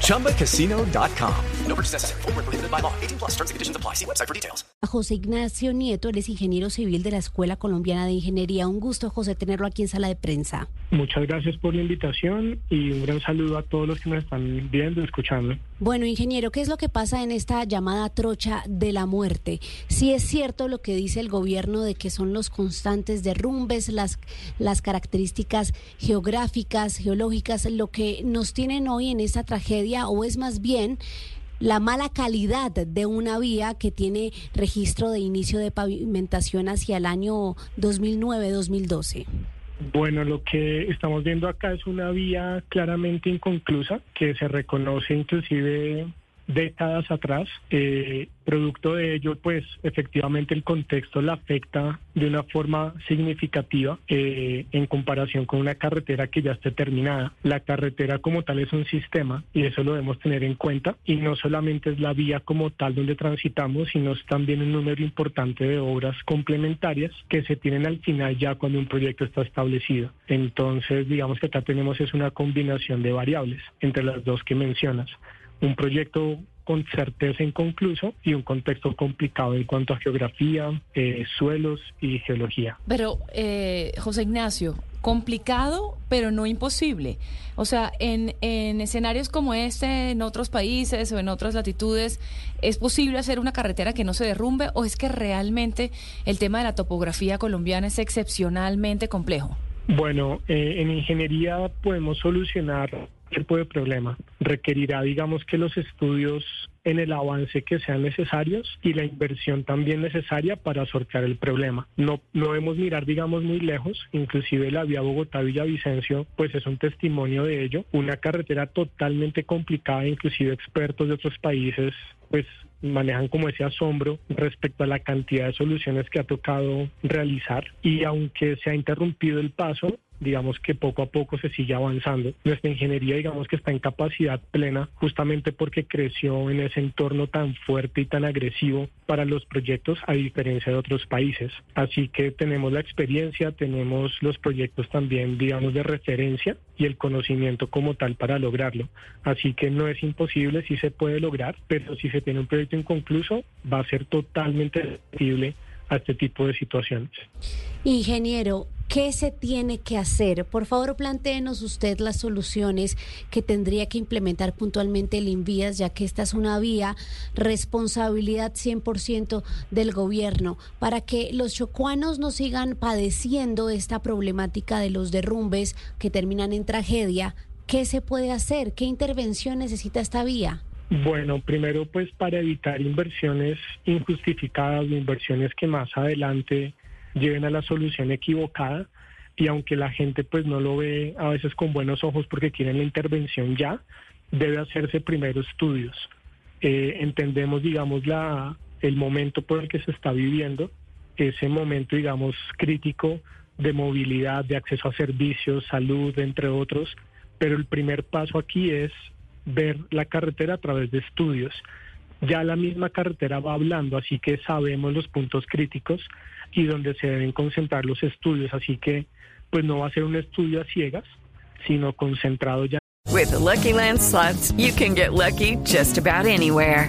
ChumbaCasino.com. No purchase necessary. Full prohibited by law. 18 plus terms and conditions apply. See website for details. José Ignacio Nieto, él es ingeniero civil de la Escuela Colombiana de Ingeniería. Un gusto, José, tenerlo aquí en sala de prensa. Muchas gracias por la invitación y un gran saludo a todos los que nos están viendo escuchando. Bueno, ingeniero, ¿qué es lo que pasa en esta llamada trocha de la muerte? Si es cierto lo que dice el gobierno de que son los constantes derrumbes, las, las características geográficas, geológicas, lo que nos tienen hoy en esta tragedia, o es más bien la mala calidad de una vía que tiene registro de inicio de pavimentación hacia el año 2009-2012. Bueno, lo que estamos viendo acá es una vía claramente inconclusa que se reconoce inclusive décadas atrás. Eh, producto de ello, pues efectivamente el contexto la afecta de una forma significativa eh, en comparación con una carretera que ya esté terminada. La carretera como tal es un sistema y eso lo debemos tener en cuenta y no solamente es la vía como tal donde transitamos, sino es también un número importante de obras complementarias que se tienen al final ya cuando un proyecto está establecido. Entonces, digamos que acá tenemos es una combinación de variables entre las dos que mencionas un proyecto con certeza inconcluso y un contexto complicado en cuanto a geografía, eh, suelos y geología. Pero, eh, José Ignacio, complicado, pero no imposible. O sea, en, en escenarios como este, en otros países o en otras latitudes, ¿es posible hacer una carretera que no se derrumbe o es que realmente el tema de la topografía colombiana es excepcionalmente complejo? Bueno, eh, en ingeniería podemos solucionar tipo de problema. Requerirá, digamos, que los estudios en el avance que sean necesarios y la inversión también necesaria para sortear el problema. No, no debemos mirar, digamos, muy lejos, inclusive la vía Bogotá-Villavicencio, pues es un testimonio de ello. Una carretera totalmente complicada, inclusive expertos de otros países, pues manejan como ese asombro respecto a la cantidad de soluciones que ha tocado realizar y aunque se ha interrumpido el paso, digamos que poco a poco se sigue avanzando. Nuestra ingeniería, digamos que está en capacidad plena, justamente porque creció en ese entorno tan fuerte y tan agresivo para los proyectos, a diferencia de otros países. Así que tenemos la experiencia, tenemos los proyectos también, digamos, de referencia y el conocimiento como tal para lograrlo. Así que no es imposible, sí se puede lograr, pero si se tiene un proyecto inconcluso, va a ser totalmente a este tipo de situaciones. Ingeniero, ¿qué se tiene que hacer? Por favor, plantéenos usted las soluciones que tendría que implementar puntualmente el Invías, ya que esta es una vía responsabilidad 100% del gobierno, para que los chocuanos no sigan padeciendo esta problemática de los derrumbes que terminan en tragedia. ¿Qué se puede hacer? ¿Qué intervención necesita esta vía? Bueno, primero pues para evitar inversiones injustificadas, inversiones que más adelante lleven a la solución equivocada y aunque la gente pues no lo ve a veces con buenos ojos porque quieren la intervención ya, debe hacerse primero estudios. Eh, entendemos, digamos, la, el momento por el que se está viviendo, ese momento, digamos, crítico de movilidad, de acceso a servicios, salud, entre otros, pero el primer paso aquí es ver la carretera a través de estudios. Ya la misma carretera va hablando, así que sabemos los puntos críticos y donde se deben concentrar los estudios, así que pues no va a ser un estudio a ciegas, sino concentrado ya. With the Lucky Land slots, you can get lucky just about anywhere.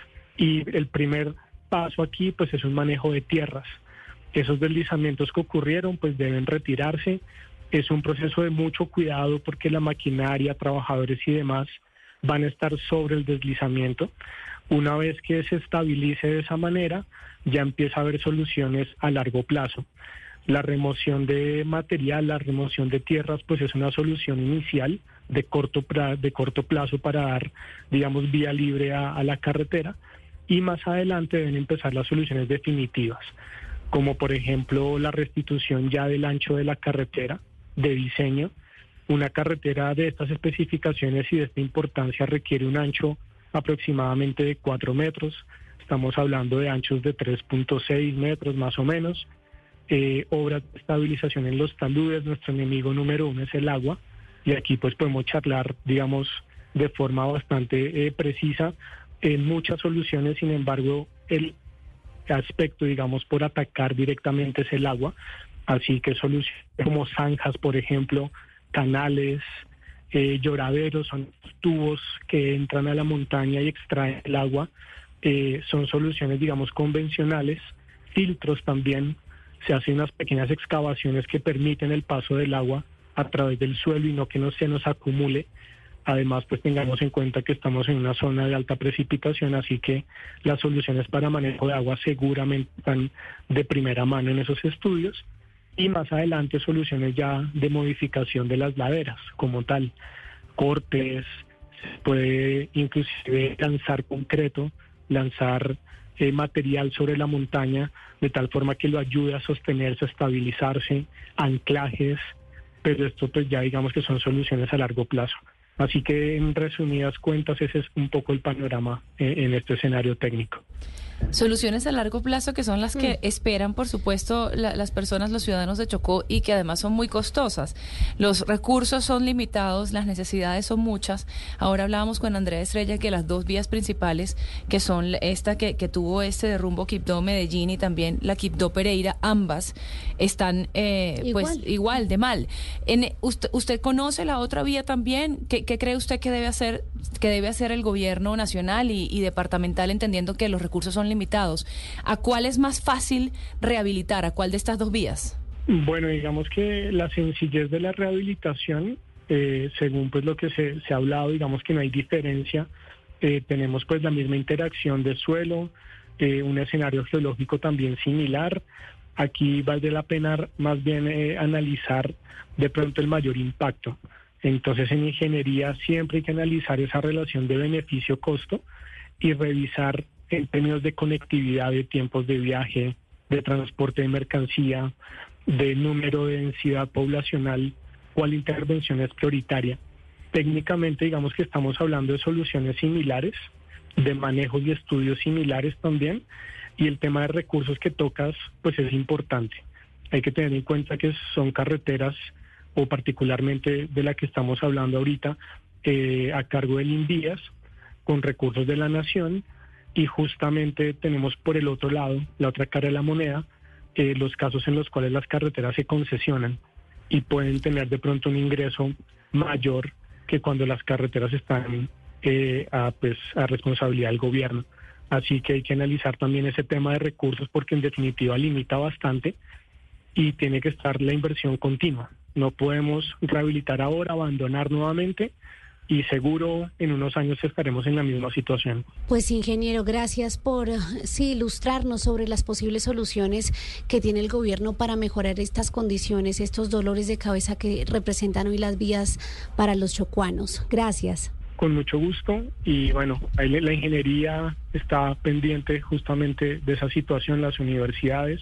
y el primer paso aquí pues es un manejo de tierras. Esos deslizamientos que ocurrieron pues deben retirarse. Es un proceso de mucho cuidado porque la maquinaria, trabajadores y demás van a estar sobre el deslizamiento. Una vez que se estabilice de esa manera, ya empieza a haber soluciones a largo plazo. La remoción de material, la remoción de tierras, pues es una solución inicial de corto, de corto plazo para dar, digamos, vía libre a, la carretera. Y más adelante deben empezar las soluciones definitivas, como por ejemplo la restitución ya del ancho de la carretera de diseño. Una carretera de estas especificaciones y de esta importancia requiere un ancho aproximadamente de 4 metros. Estamos hablando de anchos de 3.6 metros más o menos. Eh, obras de estabilización en los taludes, nuestro enemigo número uno es el agua y aquí pues podemos charlar, digamos, de forma bastante eh, precisa en muchas soluciones, sin embargo, el aspecto, digamos, por atacar directamente es el agua, así que soluciones como zanjas, por ejemplo, canales, eh, lloraderos, son tubos que entran a la montaña y extraen el agua, eh, son soluciones, digamos, convencionales, filtros también, se hacen unas pequeñas excavaciones que permiten el paso del agua a través del suelo y no que no se nos acumule. Además, pues tengamos en cuenta que estamos en una zona de alta precipitación, así que las soluciones para manejo de agua seguramente están de primera mano en esos estudios. Y más adelante soluciones ya de modificación de las laderas como tal, cortes, puede inclusive lanzar concreto, lanzar eh, material sobre la montaña de tal forma que lo ayude a sostenerse, a estabilizarse, anclajes, pero esto pues ya digamos que son soluciones a largo plazo. Así que en resumidas cuentas ese es un poco el panorama eh, en este escenario técnico. Soluciones a largo plazo que son las que mm. esperan, por supuesto, las personas, los ciudadanos de Chocó y que además son muy costosas. Los recursos son limitados, las necesidades son muchas. Ahora hablábamos con Andrea Estrella que las dos vías principales, que son esta que, tuvo este derrumbo Quibdó Medellín y también la Quibdó Pereira, ambas están eh, pues igual de mal. En, usted, conoce la otra vía también? ¿Qué, cree usted que debe hacer, que debe hacer el gobierno nacional y, y departamental entendiendo que los recursos son limitados. ¿A cuál es más fácil rehabilitar? ¿A cuál de estas dos vías? Bueno, digamos que la sencillez de la rehabilitación, eh, según pues lo que se, ha hablado, digamos que no hay diferencia. Eh, tenemos pues la misma interacción de suelo, eh, un escenario geológico también similar. Aquí vale la pena más bien analizar de pronto el mayor impacto. Entonces en ingeniería siempre hay que analizar esa relación de beneficio-costo y revisar en términos de conectividad, de tiempos de viaje, de transporte de mercancía, de número de densidad poblacional, cuál intervención es prioritaria. Técnicamente, digamos que estamos hablando de soluciones similares, de manejos y estudios similares también, y el tema de recursos que tocas, pues es importante. Hay que tener en cuenta que son carreteras, o particularmente de la que estamos hablando ahorita, eh, a cargo del INVIAS, con recursos de la nación, y justamente tenemos por el otro lado, la otra cara de la moneda, eh, los casos en los cuales las carreteras se concesionan y pueden tener de pronto un ingreso mayor que cuando las carreteras están eh, a, pues, a responsabilidad del gobierno. Así que hay que analizar también ese tema de recursos porque en definitiva limita bastante y tiene que estar la inversión continua. No podemos rehabilitar ahora, abandonar nuevamente y seguro en unos años estaremos en la misma situación. Pues ingeniero, gracias por sí, ilustrarnos sobre las posibles soluciones que tiene el gobierno para mejorar estas condiciones, estos dolores de cabeza que representan hoy las vías para los chocuanos. Gracias. Con mucho gusto y bueno, la ingeniería está pendiente justamente de esa situación, las universidades